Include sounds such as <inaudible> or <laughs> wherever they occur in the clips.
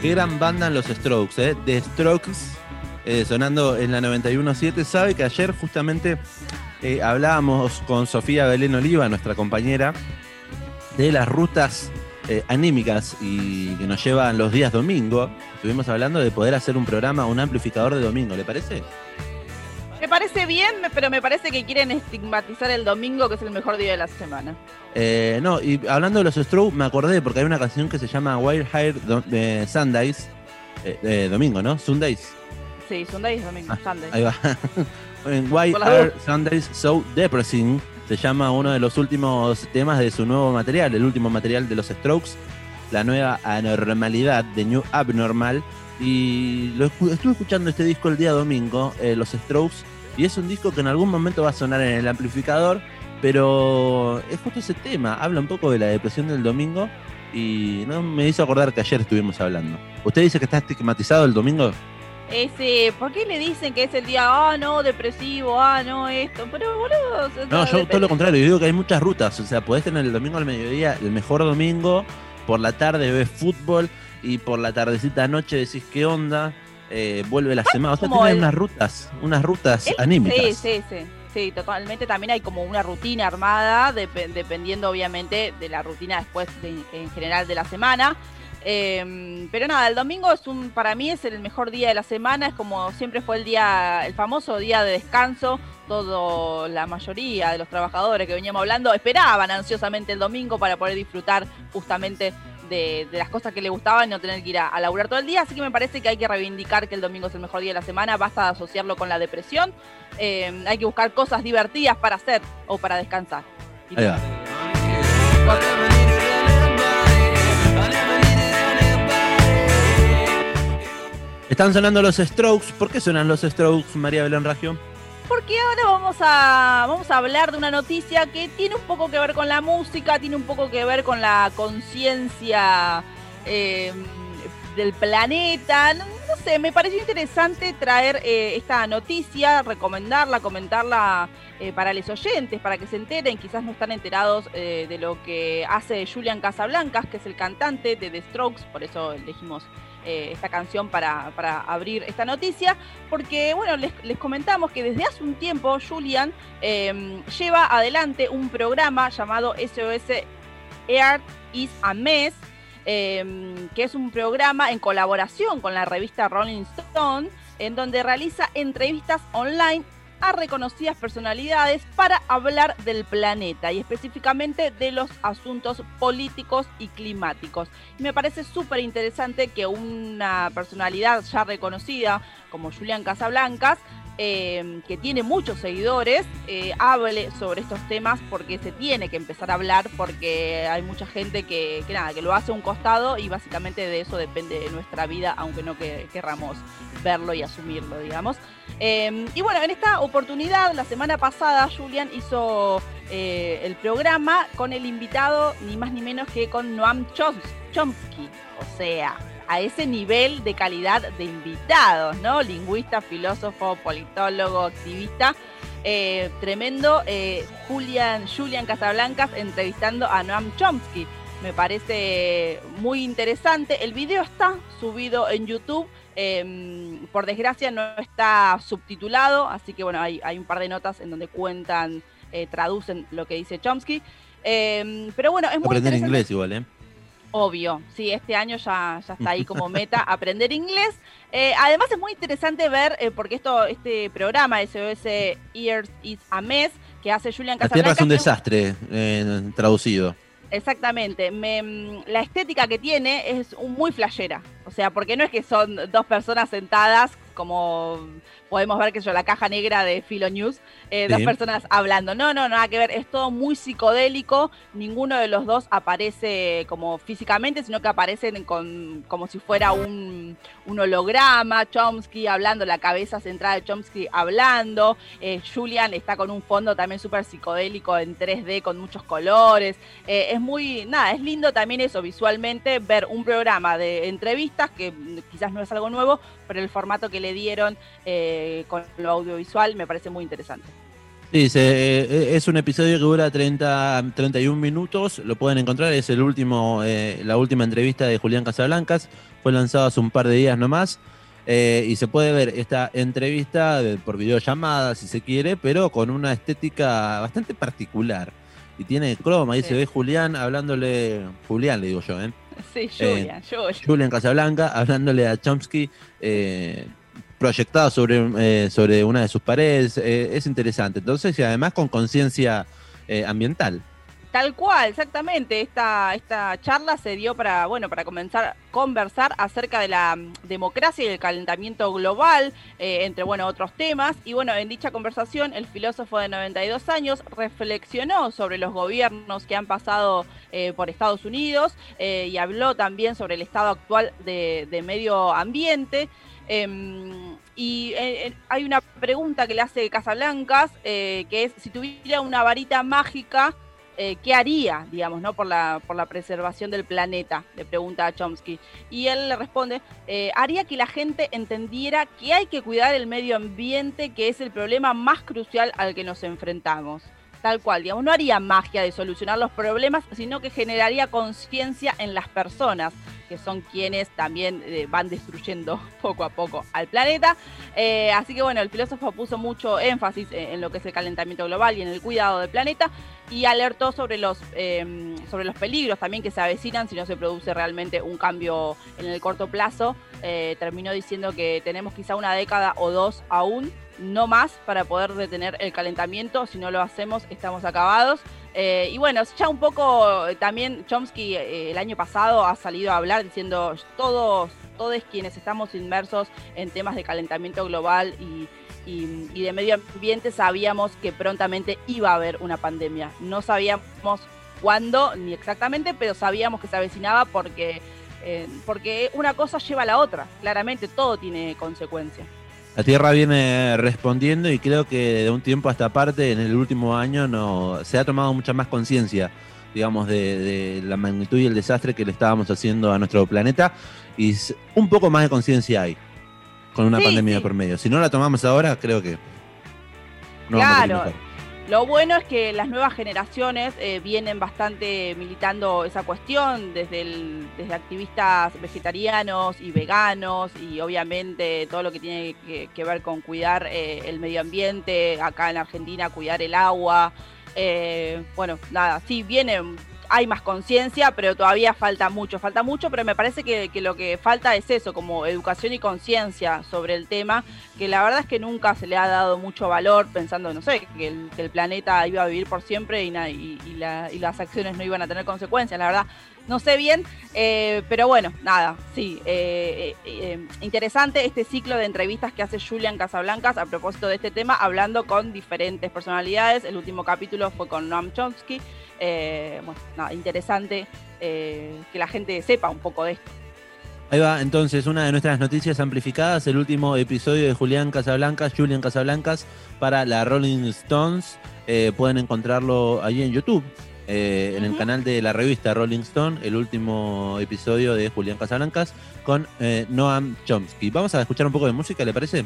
Qué gran banda los Strokes, ¿eh? The Strokes, eh, sonando en la 91.7. Sabe que ayer justamente eh, hablábamos con Sofía Belén Oliva, nuestra compañera, de las rutas eh, anímicas y que nos llevan los días domingo. Estuvimos hablando de poder hacer un programa, un amplificador de domingo, ¿le parece? Me parece bien, pero me parece que quieren estigmatizar el domingo, que es el mejor día de la semana. Eh, no, y hablando de los Strokes, me acordé porque hay una canción que se llama Wild Hair Do- eh, Sundays, eh, eh, domingo, ¿no? Sundays. Sí, Sunday es domingo, Ah, Sunday. Ahí va. en Why Are. Sundays So Depressing se llama uno de los últimos temas de su nuevo material, el último material de los Strokes, la nueva anormalidad de New Abnormal. Y lo estuve escuchando este disco el día domingo, eh, los Strokes, y es un disco que en algún momento va a sonar en el amplificador, pero es justo ese tema, habla un poco de la depresión del domingo. Y no me hizo acordar que ayer estuvimos hablando. ¿Usted dice que está estigmatizado el domingo? Ese, ¿por qué le dicen que es el día, ah, no, depresivo, ah, no, esto? Pero, boludo, o sea, No, yo todo lo contrario, yo digo que hay muchas rutas. O sea, podés tener el domingo al mediodía, el mejor domingo, por la tarde ves fútbol y por la tardecita noche decís qué onda, eh, vuelve la semana. O sea, tenés el- unas rutas, unas rutas El- anímicas. Sí, sí, sí. Sí, totalmente. También hay como una rutina armada, depe- dependiendo obviamente de la rutina después de- en general de la semana. Eh, pero nada, el domingo es un, para mí es el mejor día de la semana, es como siempre fue el día, el famoso día de descanso. Todo, la mayoría de los trabajadores que veníamos hablando esperaban ansiosamente el domingo para poder disfrutar justamente de, de las cosas que le gustaban y no tener que ir a, a laburar todo el día. Así que me parece que hay que reivindicar que el domingo es el mejor día de la semana, basta de asociarlo con la depresión. Eh, hay que buscar cosas divertidas para hacer o para descansar. Ahí va. Están sonando los Strokes. ¿Por qué suenan los Strokes, María Belén Raggio? Porque ahora vamos a, vamos a hablar de una noticia que tiene un poco que ver con la música, tiene un poco que ver con la conciencia eh, del planeta. Me pareció interesante traer eh, esta noticia, recomendarla, comentarla eh, para los oyentes, para que se enteren. Quizás no están enterados eh, de lo que hace Julian Casablancas, que es el cantante de The Strokes, por eso elegimos esta canción para, para abrir esta noticia porque, bueno, les, les comentamos que desde hace un tiempo Julian eh, lleva adelante un programa llamado SOS Earth is a Mess, eh, que es un programa en colaboración con la revista Rolling Stone, en donde realiza entrevistas online a reconocidas personalidades para hablar del planeta y específicamente de los asuntos políticos y climáticos. Y me parece súper interesante que una personalidad ya reconocida como Julián Casablancas, eh, que tiene muchos seguidores, eh, hable sobre estos temas porque se tiene que empezar a hablar porque hay mucha gente que, nada, que lo hace a un costado y básicamente de eso depende de nuestra vida, aunque no que, querramos verlo y asumirlo, digamos. Eh, y bueno, en esta oportunidad, la semana pasada, Julian hizo eh, el programa con el invitado, ni más ni menos que con Noam Choms- Chomsky. O sea, a ese nivel de calidad de invitados, ¿no? Lingüista, filósofo, politólogo, activista. Eh, tremendo. eh, Julian, Julian Casablancas entrevistando a Noam Chomsky. Me parece muy interesante. El video está subido en YouTube. eh, por desgracia no está subtitulado, así que bueno, hay, hay un par de notas en donde cuentan, eh, traducen lo que dice Chomsky. Eh, pero bueno, es muy Aprender interesante. inglés igual, ¿eh? Obvio, sí, este año ya, ya está ahí como <laughs> meta aprender inglés. Eh, además es muy interesante ver, eh, porque esto, este programa SOS Ears is a Mess, que hace Julian La Tierra es un desastre, eh, traducido. Exactamente. Me- mm, la estética que tiene es muy flashera. O sea, porque no es que son dos personas sentadas como podemos ver que yo la caja negra de Philo News, eh, dos personas hablando. No, no, nada que ver, es todo muy psicodélico, ninguno de los dos aparece como físicamente, sino que aparecen con, como si fuera un, un holograma, Chomsky hablando, la cabeza centrada de Chomsky hablando, eh, Julian está con un fondo también súper psicodélico en 3D con muchos colores, eh, es muy, nada, es lindo también eso visualmente, ver un programa de entrevistas, que quizás no es algo nuevo, pero el formato que le dieron eh, con lo audiovisual me parece muy interesante. Sí, se- eh, es un episodio que dura 30, 31 minutos, lo pueden encontrar, es el último, eh, la última entrevista de Julián Casablancas, fue lanzado hace un par de días nomás, eh, y se puede ver esta entrevista de- por videollamada si se quiere, pero con una estética bastante particular. Y tiene croma, ahí Sí. se ve Julián hablándole, Julián le digo yo, ¿eh? <laughs> Sí, Julian, Julian. Julian Casablanca hablándole a Chomsky eh, proyectado sobre, eh, sobre una de sus paredes. eh, es interesante. Entonces, y además con conciencia eh, ambiental. Tal cual, exactamente. Esta, esta charla se dio para, bueno, para comenzar conversar acerca de la mm, democracia y el calentamiento global, eh, entre, bueno, otros temas. Y bueno, en dicha conversación, el filósofo de 92 años reflexionó sobre los gobiernos que han pasado eh, por Estados Unidos y habló también sobre el estado actual de medio ambiente. Em, y eh, eh, hay una pregunta que le hace Casablancas, eh, que es si tuviera una varita mágica, ¿qué haría, digamos, ¿no? por, la, por la preservación del planeta? Le pregunta a Chomsky. Y él le responde, haría que la gente entendiera que hay que cuidar el medio ambiente, que es el problema más crucial al que nos enfrentamos. Tal cual, digamos, no haría magia de solucionar los problemas, sino que generaría conciencia en las personas, que son quienes también eh, van destruyendo <laughs> poco a poco al planeta. Eh, así que bueno, el filósofo puso mucho énfasis en, en lo que es el calentamiento global y en el cuidado del planeta y alertó sobre los, eh, sobre los peligros también que se avecinan si no se produce realmente un cambio en el corto plazo. Eh, terminó diciendo que tenemos quizá una década o dos aún, no más, para poder detener el calentamiento. Si no lo hacemos, estamos acabados. Eh, y bueno, ya un poco eh, también Chomsky eh, el año pasado ha salido a hablar diciendo todos, todos quienes estamos inmersos en temas de calentamiento global y, y- de medio ambiente sabíamos que prontamente iba a haber una pandemia. No sabíamos cuándo ni exactamente, pero sabíamos que se avecinaba porque, porque una cosa lleva a la otra. Claramente todo tiene consecuencias. La Tierra viene respondiendo y creo que de un tiempo a esta parte, en el último año, no, se ha tomado mucha más conciencia, digamos, de, de la magnitud y el desastre que le estábamos haciendo a nuestro planeta. Y un poco más de conciencia hay con una Sí, pandemia sí. por medio. Si no la tomamos ahora, creo que no vamos a mejor. Lo bueno es que las nuevas generaciones eh, vienen bastante militando esa cuestión, desde, desde activistas vegetarianos y veganos y obviamente todo lo que tiene que, que ver con cuidar eh, el medio ambiente, acá en Argentina cuidar el agua. Eh, bueno, nada, sí, vienen, hay más conciencia, pero todavía falta mucho, falta mucho, pero me parece que, lo que falta es eso, como educación y conciencia sobre el tema que la verdad es que nunca se le ha dado mucho valor pensando, no sé, que el, planeta iba a vivir por siempre y, las acciones no iban a tener consecuencias, la verdad. No sé bien, eh, pero bueno, nada, sí. eh, eh, interesante este ciclo de entrevistas que hace Julian Casablancas a propósito de este tema, hablando con diferentes personalidades. El último capítulo fue con Noam Chomsky. Eh, bueno, nada, interesante eh, que la gente sepa un poco de esto. Ahí va, entonces, una de nuestras noticias amplificadas, el último episodio de Julián Casablancas, Julian Casablancas, para la Rolling Stones. Eh, pueden encontrarlo ahí en YouTube, eh, en el canal de la revista Rolling Stone, el último episodio de Julián Casablancas con eh, Noam Chomsky. Vamos a escuchar un poco de música, ¿le parece?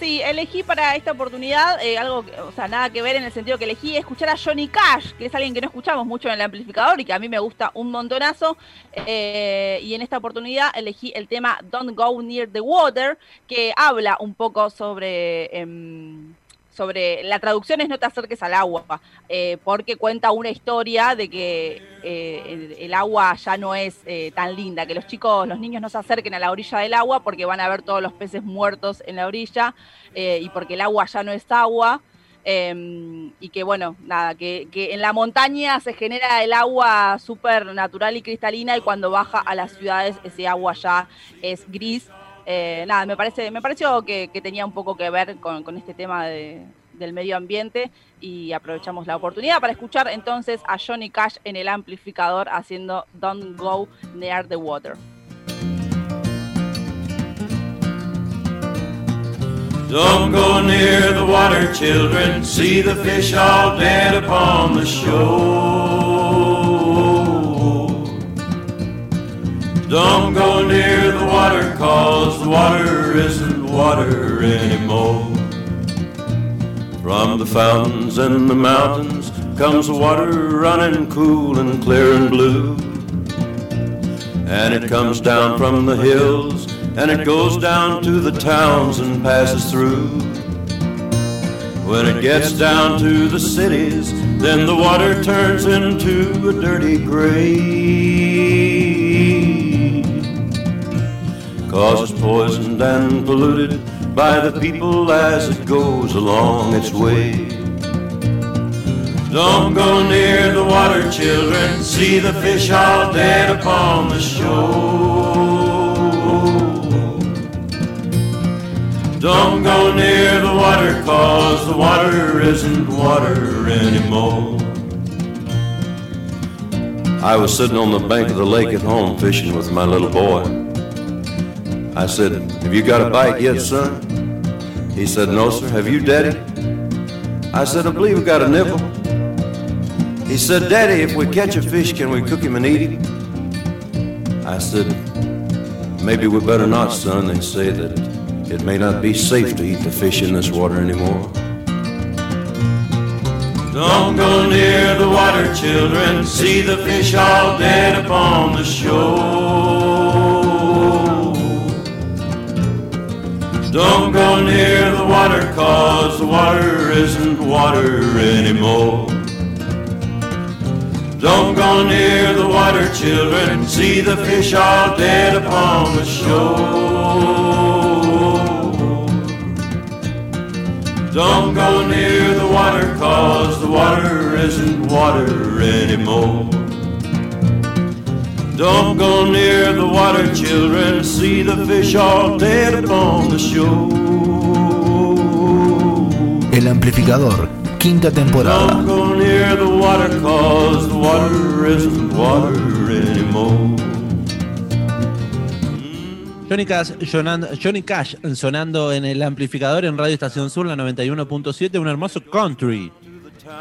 Sí, elegí para esta oportunidad eh, algo, que- o sea, nada que ver en el sentido que elegí escuchar a Johnny Cash, que es alguien que no escuchamos mucho en el amplificador y que a mí me gusta un montonazo. eh, y en esta oportunidad elegí el tema Don't Go Near the Water, que habla un poco sobre... em, sobre la traducción es no te acerques al agua, eh, porque cuenta una historia de que eh, el, agua ya no es eh, tan linda, que los chicos, los niños no se acerquen a la orilla del agua porque van a ver todos los peces muertos en la orilla y porque el agua ya no es agua. eh, y que bueno, nada, que, que en la montaña se genera el agua súper natural y cristalina y cuando baja a las ciudades ese agua ya es gris. Eh, nada, me parece, me pareció que, tenía un poco que ver con, este tema de- del medio ambiente y aprovechamos la oportunidad para escuchar entonces a Johnny Cash en el amplificador haciendo Don't Go Near the Water. Don't go near the water, children. See the fish all dead upon the shore. Don't go near the water, cause the water isn't water anymore. From the fountains and the mountains comes the water running cool and clear and blue. And it comes down from the hills and it goes down to the towns and passes through. When it gets down to the cities, then the water turns into a dirty gray. Cause it's poisoned and polluted by the people as it goes along its way. Don't go near the water, children. See the fish all dead upon the shore. Don't go near the water, cause the water isn't water anymore. I was sitting on the bank of the lake at home fishing with my little boy. I said, Have you got a bite yet, son? He said, No, sir. Have you, Daddy? I said, I believe we got a nibble. He said, Daddy, if we catch a fish, can we cook him and eat him? I said, Maybe we better not, son. They say that it may not be safe to eat the fish in this water anymore. Don't go near the water, children. See the fish all dead upon the shore. Don't go near the water, cause the water isn't water anymore. Don't go near the water, children. See the fish all dead upon the shore. Don't go near the water, cause the water isn't water anymore. Don't go near the water, children. See the fish all dead upon the shore. El amplificador, quinta Don't temporada. go near the water, cause the water isn't water anymore. Johnny Cash, sonan- Johnny Cash sonando en el amplificador en Radio Estación Sur, la 91.7, un hermoso country.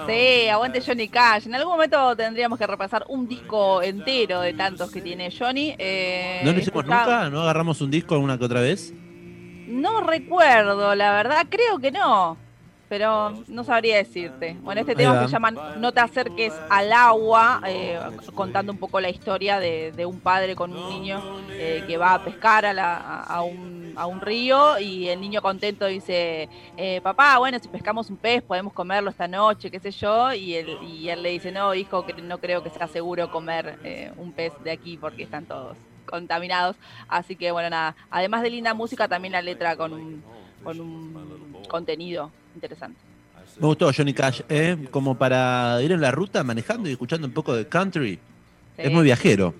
Sí, aguante Johnny Cash. En algún momento tendríamos que repasar un disco entero de tantos que tiene Johnny. Eh, ¿No lo hicimos está- nunca? ¿No agarramos un disco una que otra vez? No recuerdo, la verdad, creo que no. Pero no sabría decirte. Bueno, este tema se llama No te acerques al agua, eh, contando un poco la historia de, de un padre con un niño eh, que va a pescar a, la- a- a un, a un río y el niño contento dice, eh, papá, bueno, si pescamos un pez podemos comerlo esta noche, qué sé yo, y él, y él le dice, no, hijo, que no creo que sea seguro comer eh, un pez de aquí porque están todos contaminados. Así que bueno, nada, además de linda música, también la letra con un, con un contenido interesante. Me gustó Johnny Cash, ¿eh? como para ir en la ruta manejando y escuchando un poco de country. Sí. Es muy viajero.